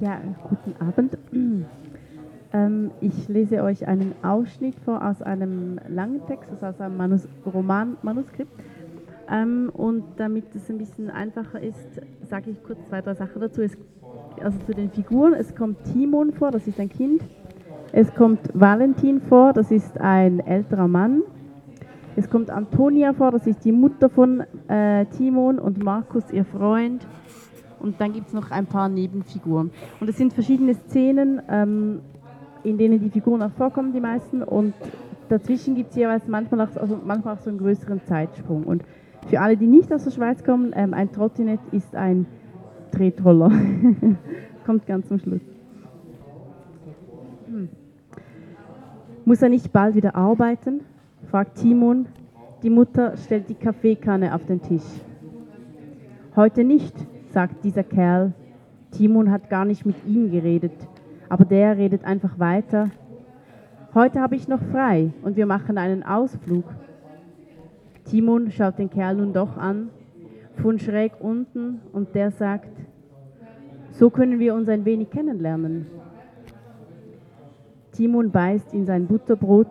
Ja, guten Abend. Ähm, ich lese euch einen Ausschnitt vor aus einem langen Text, also aus einem Manus Romanmanuskript. Ähm, und damit es ein bisschen einfacher ist, sage ich kurz zwei, drei Sachen dazu. Es, also zu den Figuren. Es kommt Timon vor, das ist ein Kind. Es kommt Valentin vor, das ist ein älterer Mann. Es kommt Antonia vor, das ist die Mutter von äh, Timon und Markus, ihr Freund. Und dann gibt es noch ein paar Nebenfiguren. Und es sind verschiedene Szenen, ähm, in denen die Figuren auch vorkommen, die meisten. Und dazwischen gibt es jeweils manchmal auch, also manchmal auch so einen größeren Zeitsprung. Und für alle, die nicht aus der Schweiz kommen, ähm, ein Trottinett ist ein Tretroller. Kommt ganz zum Schluss. Hm. Muss er nicht bald wieder arbeiten? fragt Timon. Die Mutter stellt die Kaffeekanne auf den Tisch. Heute nicht, sagt dieser Kerl. Timon hat gar nicht mit ihm geredet, aber der redet einfach weiter. Heute habe ich noch frei und wir machen einen Ausflug. Timon schaut den Kerl nun doch an, von schräg unten, und der sagt, so können wir uns ein wenig kennenlernen. Timon beißt in sein Butterbrot,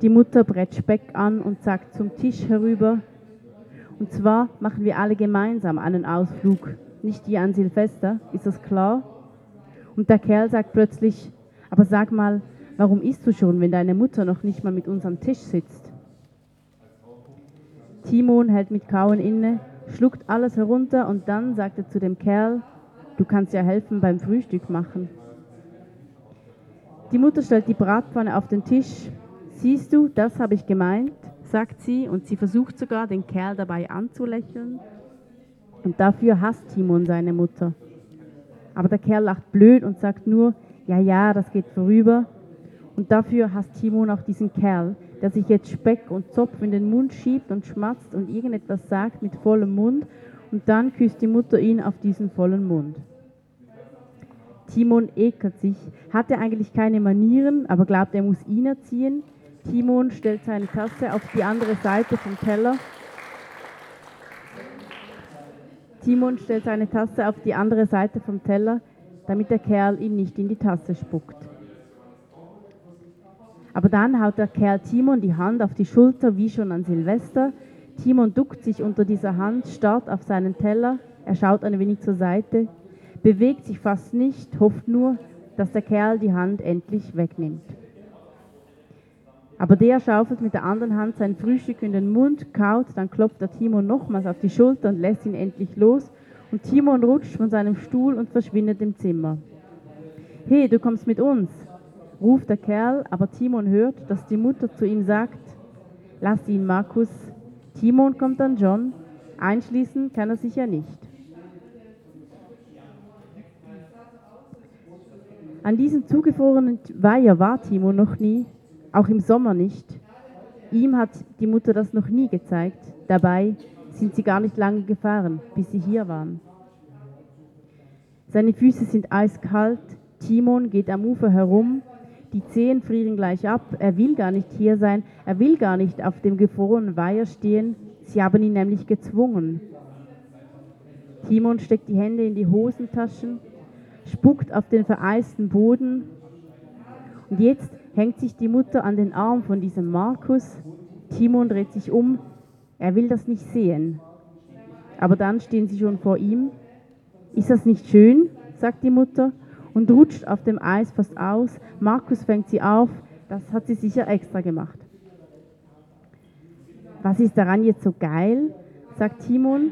die Mutter brett Speck an und sagt zum Tisch herüber, und zwar machen wir alle gemeinsam einen Ausflug, nicht wie an Silvester, ist das klar? Und der Kerl sagt plötzlich, aber sag mal, warum isst du schon, wenn deine Mutter noch nicht mal mit uns am Tisch sitzt? Timon hält mit Kauen inne, schluckt alles herunter und dann sagt er zu dem Kerl, du kannst ja helfen beim Frühstück machen. Die Mutter stellt die Bratpfanne auf den Tisch. Siehst du, das habe ich gemeint, sagt sie und sie versucht sogar, den Kerl dabei anzulächeln. Und dafür hasst Timon seine Mutter. Aber der Kerl lacht blöd und sagt nur, ja, ja, das geht vorüber. Und dafür hasst Timon auch diesen Kerl, der sich jetzt Speck und Zopf in den Mund schiebt und schmatzt und irgendetwas sagt mit vollem Mund und dann küsst die Mutter ihn auf diesen vollen Mund. Timon ekelt sich, hat er eigentlich keine Manieren, aber glaubt, er muss ihn erziehen. Timon stellt seine Tasse auf die andere Seite vom Teller. Timon stellt seine Tasse auf die andere Seite vom Teller, damit der Kerl ihm nicht in die Tasse spuckt. Aber dann haut der Kerl Timon die Hand auf die Schulter wie schon an Silvester. Timon duckt sich unter dieser Hand, starrt auf seinen Teller, er schaut ein wenig zur Seite, bewegt sich fast nicht, hofft nur, dass der Kerl die Hand endlich wegnimmt. Aber der schaufelt mit der anderen Hand sein Frühstück in den Mund, kaut, dann klopft er Timon nochmals auf die Schulter und lässt ihn endlich los. Und Timon rutscht von seinem Stuhl und verschwindet im Zimmer. Hey, du kommst mit uns, ruft der Kerl, aber Timon hört, dass die Mutter zu ihm sagt, lass ihn, Markus. Timon kommt dann John, einschließen kann er sich ja nicht. An diesem zugefrorenen Weiher war Timon noch nie, auch im Sommer nicht. Ihm hat die Mutter das noch nie gezeigt. Dabei sind sie gar nicht lange gefahren, bis sie hier waren. Seine Füße sind eiskalt, Timon geht am Ufer herum, die Zehen frieren gleich ab. Er will gar nicht hier sein. Er will gar nicht auf dem gefrorenen Weiher stehen. Sie haben ihn nämlich gezwungen. Timon steckt die Hände in die Hosentaschen, spuckt auf den vereisten Boden. Und jetzt hängt sich die Mutter an den Arm von diesem Markus. Timon dreht sich um. Er will das nicht sehen. Aber dann stehen sie schon vor ihm. Ist das nicht schön? sagt die Mutter und rutscht auf dem Eis fast aus. Markus fängt sie auf. Das hat sie sicher extra gemacht. Was ist daran jetzt so geil? sagt Timon.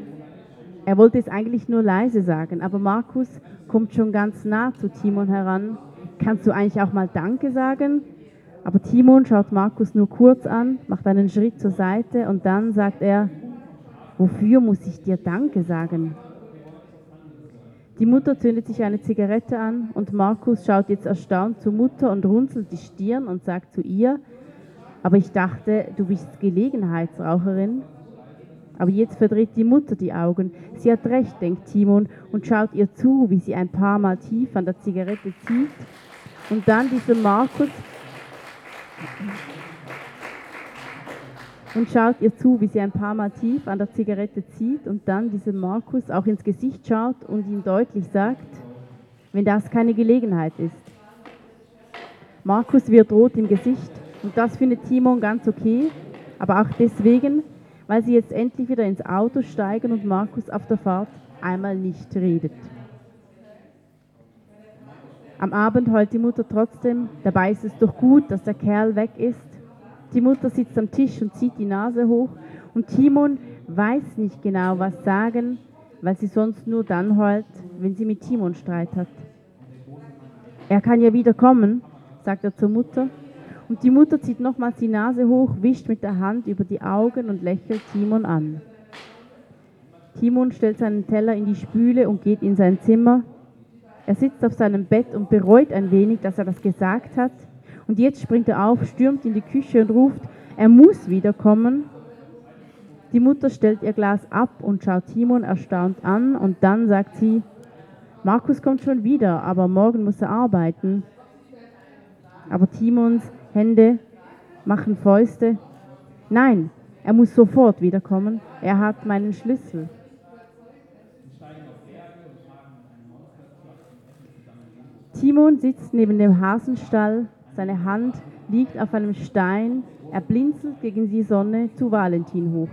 Er wollte es eigentlich nur leise sagen, aber Markus kommt schon ganz nah zu Timon heran. Kannst du eigentlich auch mal Danke sagen? Aber Timon schaut Markus nur kurz an, macht einen Schritt zur Seite und dann sagt er, wofür muss ich dir Danke sagen? Die Mutter zündet sich eine Zigarette an und Markus schaut jetzt erstaunt zur Mutter und runzelt die Stirn und sagt zu ihr, aber ich dachte, du bist Gelegenheitsraucherin. Aber jetzt verdreht die Mutter die Augen. Sie hat recht, denkt Timon und schaut ihr zu, wie sie ein paar Mal tief an der Zigarette zieht und dann diesem Markus und schaut ihr zu, wie sie ein paar Mal tief an der Zigarette zieht und dann diesem Markus auch ins Gesicht schaut und ihm deutlich sagt, wenn das keine Gelegenheit ist. Markus wird rot im Gesicht und das findet Timon ganz okay, aber auch deswegen, weil sie jetzt endlich wieder ins Auto steigen und Markus auf der Fahrt einmal nicht redet. Am Abend heult die Mutter trotzdem, dabei ist es doch gut, dass der Kerl weg ist. Die Mutter sitzt am Tisch und zieht die Nase hoch und Timon weiß nicht genau, was sagen, weil sie sonst nur dann heult, wenn sie mit Timon Streit hat. Er kann ja wieder kommen, sagt er zur Mutter. Und die Mutter zieht nochmals die Nase hoch, wischt mit der Hand über die Augen und lächelt Timon an. Timon stellt seinen Teller in die Spüle und geht in sein Zimmer. Er sitzt auf seinem Bett und bereut ein wenig, dass er das gesagt hat. Und jetzt springt er auf, stürmt in die Küche und ruft, er muss wiederkommen. Die Mutter stellt ihr Glas ab und schaut Timon erstaunt an und dann sagt sie, Markus kommt schon wieder, aber morgen muss er arbeiten. Aber Timons Hände machen Fäuste. Nein, er muss sofort wiederkommen. Er hat meinen Schlüssel. Timon sitzt neben dem Hasenstall, seine Hand liegt auf einem Stein, er blinzelt gegen die Sonne zu Valentin hoch.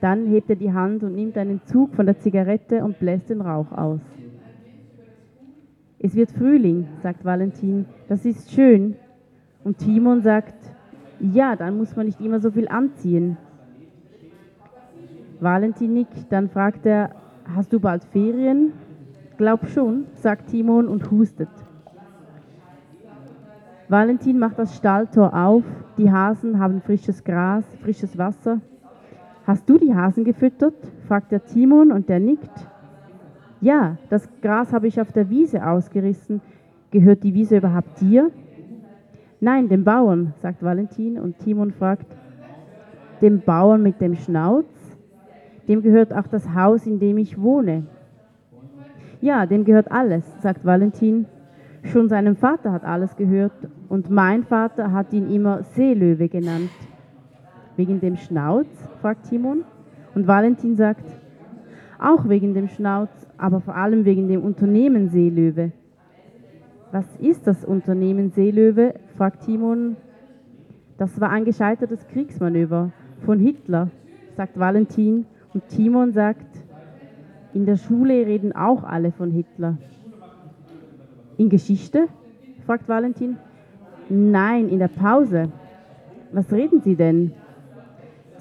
Dann hebt er die Hand und nimmt einen Zug von der Zigarette und bläst den Rauch aus. Es wird Frühling, sagt Valentin, das ist schön. Und Timon sagt, ja, dann muss man nicht immer so viel anziehen. Valentin nickt, dann fragt er, hast du bald Ferien? Glaub schon, sagt Timon und hustet. Valentin macht das Stalltor auf, die Hasen haben frisches Gras, frisches Wasser. Hast du die Hasen gefüttert? fragt der Timon und der nickt. Ja, das Gras habe ich auf der Wiese ausgerissen. Gehört die Wiese überhaupt dir? Nein, dem Bauern, sagt Valentin und Timon fragt, dem Bauern mit dem Schnauz? Dem gehört auch das Haus, in dem ich wohne. Ja, dem gehört alles, sagt Valentin. Schon seinem Vater hat alles gehört und mein Vater hat ihn immer Seelöwe genannt. Wegen dem Schnauz? fragt Timon. Und Valentin sagt, auch wegen dem Schnauz, aber vor allem wegen dem Unternehmen Seelöwe. Was ist das Unternehmen Seelöwe? fragt Timon. Das war ein gescheitertes Kriegsmanöver von Hitler, sagt Valentin. Und Timon sagt, in der Schule reden auch alle von Hitler. In Geschichte? fragt Valentin. Nein, in der Pause. Was reden Sie denn?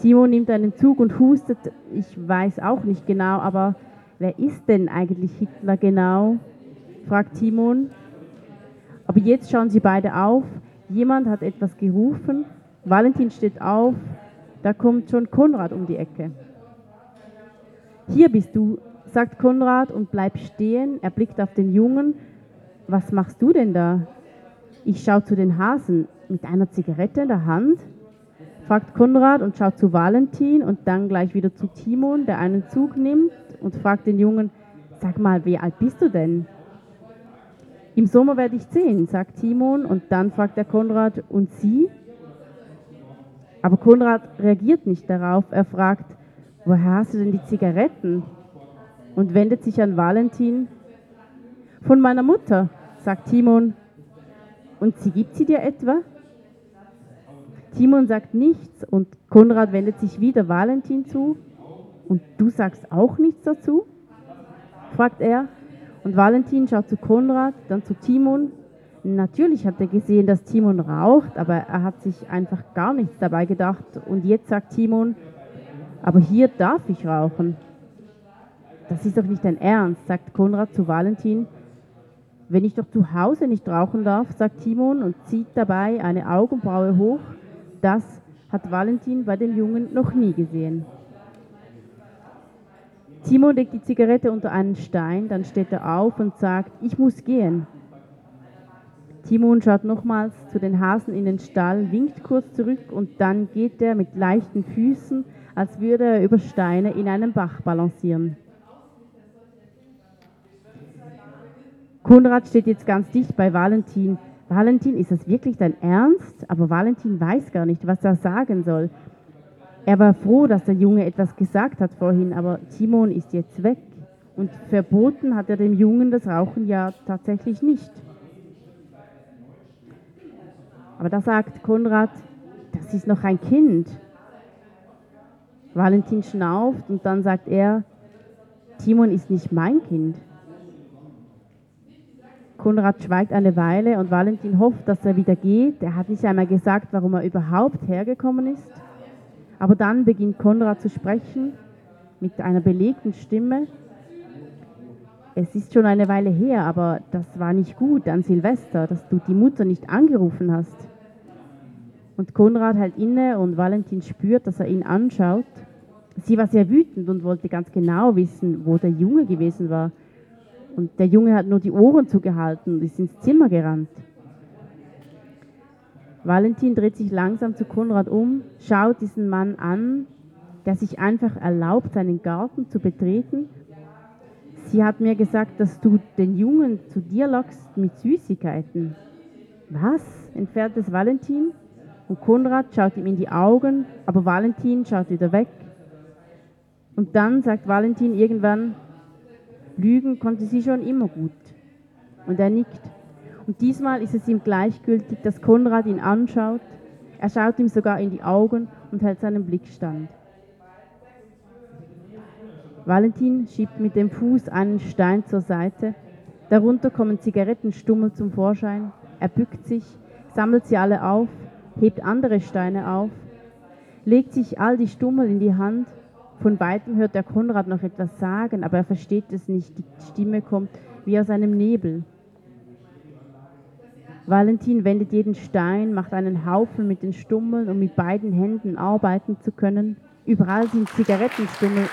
Timo nimmt einen Zug und hustet. Ich weiß auch nicht genau, aber wer ist denn eigentlich Hitler genau? fragt Timon. Aber jetzt schauen sie beide auf. Jemand hat etwas gerufen. Valentin steht auf. Da kommt schon Konrad um die Ecke. Hier bist du, sagt Konrad und bleibt stehen. Er blickt auf den Jungen. Was machst du denn da? Ich schaue zu den Hasen mit einer Zigarette in der Hand, fragt Konrad und schaut zu Valentin und dann gleich wieder zu Timon, der einen Zug nimmt und fragt den Jungen, sag mal, wie alt bist du denn? Im Sommer werde ich zehn, sagt Timon und dann fragt er Konrad, und Sie? Aber Konrad reagiert nicht darauf, er fragt, woher hast du denn die Zigaretten? Und wendet sich an Valentin. Von meiner Mutter, sagt Timon. Und sie gibt sie dir etwa? Timon sagt nichts und Konrad wendet sich wieder Valentin zu. Und du sagst auch nichts dazu? fragt er. Und Valentin schaut zu Konrad, dann zu Timon. Natürlich hat er gesehen, dass Timon raucht, aber er hat sich einfach gar nichts dabei gedacht. Und jetzt sagt Timon, aber hier darf ich rauchen. Das ist doch nicht dein Ernst, sagt Konrad zu Valentin. Wenn ich doch zu Hause nicht rauchen darf, sagt Timon und zieht dabei eine Augenbraue hoch. Das hat Valentin bei dem Jungen noch nie gesehen. Timon legt die Zigarette unter einen Stein, dann steht er auf und sagt, ich muss gehen. Timon schaut nochmals zu den Hasen in den Stall, winkt kurz zurück und dann geht er mit leichten Füßen, als würde er über Steine in einem Bach balancieren. Konrad steht jetzt ganz dicht bei Valentin. Valentin, ist das wirklich dein Ernst? Aber Valentin weiß gar nicht, was er sagen soll. Er war froh, dass der Junge etwas gesagt hat vorhin, aber Timon ist jetzt weg Und verboten hat er dem Jungen das Rauchen ja tatsächlich nicht. Aber da sagt Konrad, das ist noch ein Kind. Valentin schnauft und dann sagt er, Timon ist nicht mein Kind. Konrad schweigt eine Weile und Valentin hofft, dass er wieder geht. Er hat nicht einmal gesagt, warum er überhaupt hergekommen ist. Aber dann beginnt Konrad zu sprechen mit einer belegten Stimme. Es ist schon eine Weile her, aber das war nicht gut an Silvester, dass du die Mutter nicht angerufen hast. Und Konrad hält inne und Valentin spürt, dass er ihn anschaut. Sie war sehr wütend und wollte ganz genau wissen, wo der Junge gewesen war. Und der Junge hat nur die Ohren zugehalten und ist ins Zimmer gerannt. Valentin dreht sich langsam zu Konrad um, schaut diesen Mann an, der sich einfach erlaubt, seinen Garten zu betreten. Sie hat mir gesagt, dass du den Jungen zu dir lockst mit Süßigkeiten. Was? entfernt es Valentin. Und Konrad schaut ihm in die Augen, aber Valentin schaut wieder weg. Und dann sagt Valentin irgendwann, Lügen konnte sie schon immer gut. Und er nickt. Und diesmal ist es ihm gleichgültig, dass Konrad ihn anschaut. Er schaut ihm sogar in die Augen und hält seinen Blick stand. Valentin schiebt mit dem Fuß einen Stein zur Seite. Darunter kommen Zigarettenstummel zum Vorschein. Er bückt sich, sammelt sie alle auf hebt andere Steine auf, legt sich all die Stummel in die Hand. Von weitem hört der Konrad noch etwas sagen, aber er versteht es nicht. Die Stimme kommt wie aus einem Nebel. Valentin wendet jeden Stein, macht einen Haufen mit den Stummeln, um mit beiden Händen arbeiten zu können. Überall sind Zigarettenstummel.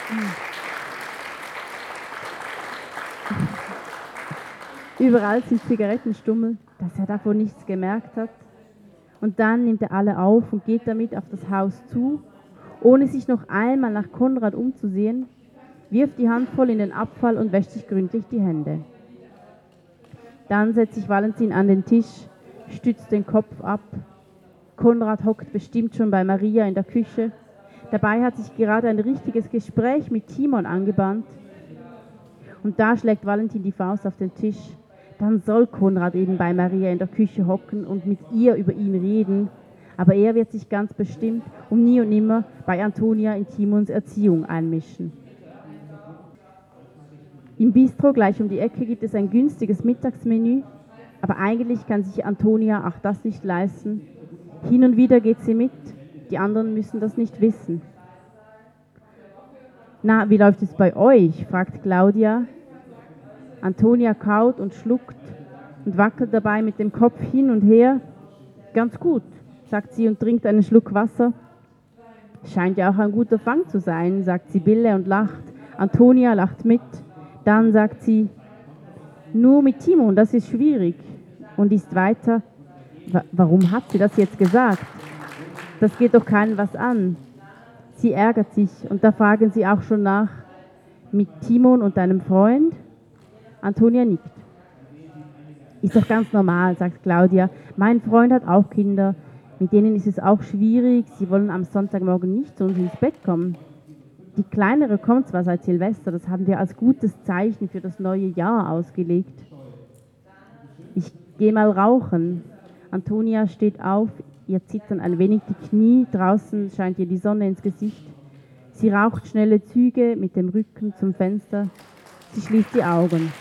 Überall sind Zigarettenstummel, dass er davon nichts gemerkt hat. Und dann nimmt er alle auf und geht damit auf das Haus zu, ohne sich noch einmal nach Konrad umzusehen, wirft die Handvoll in den Abfall und wäscht sich gründlich die Hände. Dann setzt sich Valentin an den Tisch, stützt den Kopf ab. Konrad hockt bestimmt schon bei Maria in der Küche. Dabei hat sich gerade ein richtiges Gespräch mit Timon angebahnt. Und da schlägt Valentin die Faust auf den Tisch dann soll Konrad eben bei Maria in der Küche hocken und mit ihr über ihn reden. Aber er wird sich ganz bestimmt um nie und nimmer bei Antonia in Timons Erziehung einmischen. Im Bistro gleich um die Ecke gibt es ein günstiges Mittagsmenü, aber eigentlich kann sich Antonia auch das nicht leisten. Hin und wieder geht sie mit, die anderen müssen das nicht wissen. Na, wie läuft es bei euch? fragt Claudia, Antonia kaut und schluckt und wackelt dabei mit dem Kopf hin und her. Ganz gut, sagt sie und trinkt einen Schluck Wasser. Scheint ja auch ein guter Fang zu sein, sagt Sibylle und lacht. Antonia lacht mit. Dann sagt sie, nur mit Timon, das ist schwierig. Und ist weiter, warum hat sie das jetzt gesagt? Das geht doch keinen was an. Sie ärgert sich und da fragen sie auch schon nach, mit Timon und deinem Freund? Antonia nickt. Ist doch ganz normal, sagt Claudia. Mein Freund hat auch Kinder. Mit denen ist es auch schwierig. Sie wollen am Sonntagmorgen nicht zu uns ins Bett kommen. Die kleinere kommt zwar seit Silvester, das haben wir als gutes Zeichen für das neue Jahr ausgelegt. Ich gehe mal rauchen. Antonia steht auf, ihr zittern ein wenig die Knie, draußen scheint ihr die Sonne ins Gesicht. Sie raucht schnelle Züge mit dem Rücken zum Fenster. Sie schließt die Augen.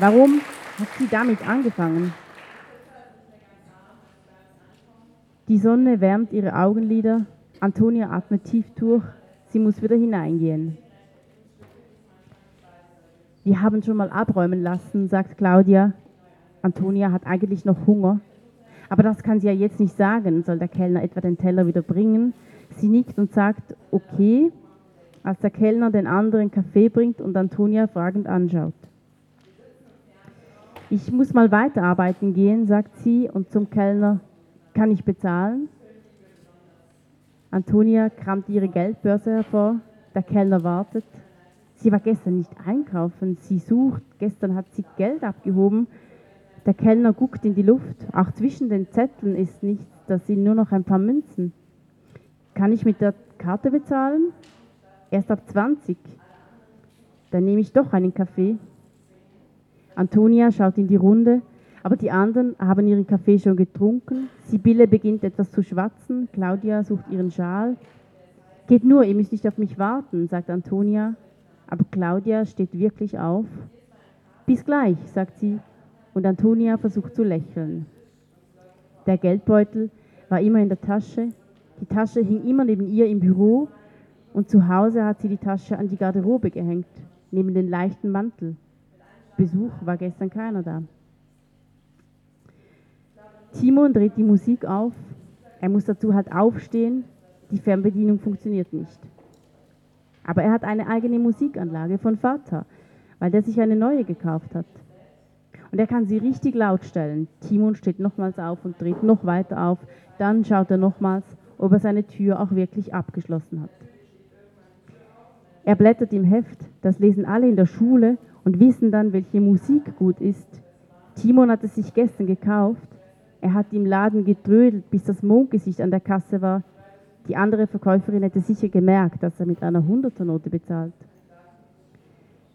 Warum hat sie damit angefangen? Die Sonne wärmt ihre Augenlider. Antonia atmet tief durch. Sie muss wieder hineingehen. Wir haben schon mal abräumen lassen, sagt Claudia. Antonia hat eigentlich noch Hunger. Aber das kann sie ja jetzt nicht sagen. Soll der Kellner etwa den Teller wieder bringen? Sie nickt und sagt, okay, als der Kellner den anderen Kaffee bringt und Antonia fragend anschaut. Ich muss mal weiterarbeiten gehen, sagt sie, und zum Kellner, kann ich bezahlen? Antonia kramt ihre Geldbörse hervor, der Kellner wartet. Sie war gestern nicht einkaufen, sie sucht, gestern hat sie Geld abgehoben. Der Kellner guckt in die Luft, auch zwischen den Zetteln ist nichts, da sind nur noch ein paar Münzen. Kann ich mit der Karte bezahlen? Erst ab 20. dann nehme ich doch einen Kaffee. Antonia schaut in die Runde, aber die anderen haben ihren Kaffee schon getrunken. Sibylle beginnt etwas zu schwatzen, Claudia sucht ihren Schal. Geht nur, ihr müsst nicht auf mich warten, sagt Antonia, aber Claudia steht wirklich auf. Bis gleich, sagt sie, und Antonia versucht zu lächeln. Der Geldbeutel war immer in der Tasche, die Tasche hing immer neben ihr im Büro und zu Hause hat sie die Tasche an die Garderobe gehängt, neben den leichten Mantel. Besuch war gestern keiner da. Timon dreht die Musik auf. Er muss dazu halt aufstehen. Die Fernbedienung funktioniert nicht. Aber er hat eine eigene Musikanlage von Vater, weil der sich eine neue gekauft hat. Und er kann sie richtig laut stellen. Timon steht nochmals auf und dreht noch weiter auf. Dann schaut er nochmals, ob er seine Tür auch wirklich abgeschlossen hat. Er blättert im Heft, das lesen alle in der Schule und wissen dann, welche Musik gut ist. Timon hat es sich gestern gekauft. Er hat im Laden getrödelt, bis das Mondgesicht an der Kasse war. Die andere Verkäuferin hätte sicher gemerkt, dass er mit einer Hunderternote bezahlt.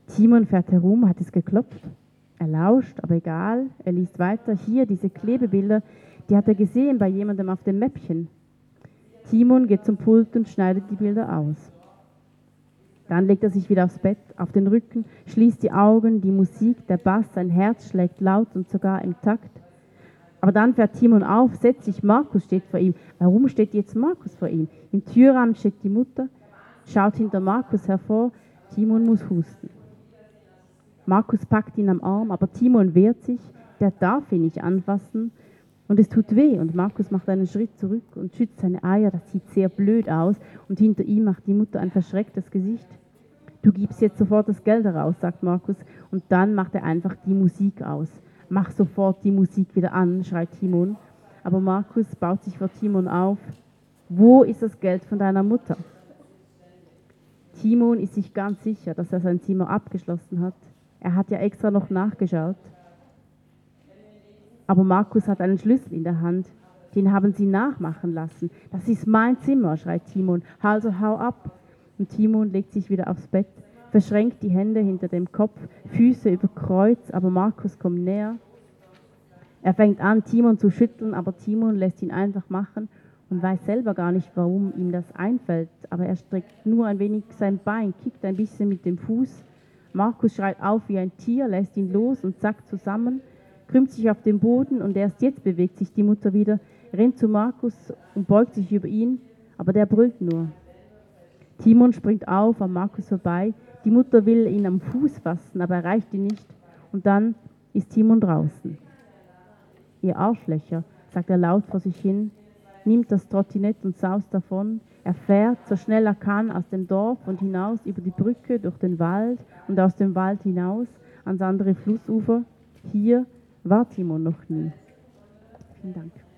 Timon fährt herum, hat es geklopft. Er lauscht, aber egal, er liest weiter. Hier diese Klebebilder, die hat er gesehen bei jemandem auf dem Mäppchen. Timon geht zum Pult und schneidet die Bilder aus. Dann legt er sich wieder aufs Bett, auf den Rücken, schließt die Augen, die Musik, der Bass, sein Herz schlägt laut und sogar im Takt. Aber dann fährt Timon auf, setzt sich, Markus steht vor ihm. Warum steht jetzt Markus vor ihm? Im Türrahmen steht die Mutter, schaut hinter Markus hervor. Timon muss husten. Markus packt ihn am Arm, aber Timon wehrt sich, der darf ihn nicht anfassen und es tut weh und Markus macht einen Schritt zurück und schützt seine Eier, das sieht sehr blöd aus und hinter ihm macht die Mutter ein verschrecktes Gesicht. Du gibst jetzt sofort das Geld heraus, sagt Markus und dann macht er einfach die Musik aus. Mach sofort die Musik wieder an, schreit Timon. Aber Markus baut sich vor Timon auf. Wo ist das Geld von deiner Mutter? Timon ist sich ganz sicher, dass er sein Zimmer abgeschlossen hat. Er hat ja extra noch nachgeschaut. Aber Markus hat einen Schlüssel in der Hand. Den haben sie nachmachen lassen. Das ist mein Zimmer, schreit Timon. Also hau ab. Und Timon legt sich wieder aufs Bett, verschränkt die Hände hinter dem Kopf, Füße über Kreuz, aber Markus kommt näher. Er fängt an, Timon zu schütteln, aber Timon lässt ihn einfach machen und weiß selber gar nicht, warum ihm das einfällt. Aber er streckt nur ein wenig sein Bein, kickt ein bisschen mit dem Fuß Markus schreit auf wie ein Tier, lässt ihn los und zackt zusammen, krümmt sich auf den Boden und erst jetzt bewegt sich die Mutter wieder, rennt zu Markus und beugt sich über ihn, aber der brüllt nur. Timon springt auf an Markus vorbei, die Mutter will ihn am Fuß fassen, aber erreicht ihn nicht und dann ist Timon draußen. Ihr Arschlöcher, sagt er laut vor sich hin, nimmt das Trottinett und saust davon, er fährt so schnell er kann aus dem Dorf und hinaus über die Brücke durch den Wald und aus dem Wald hinaus ans andere Flussufer. Hier war Timon noch nie. Vielen Dank.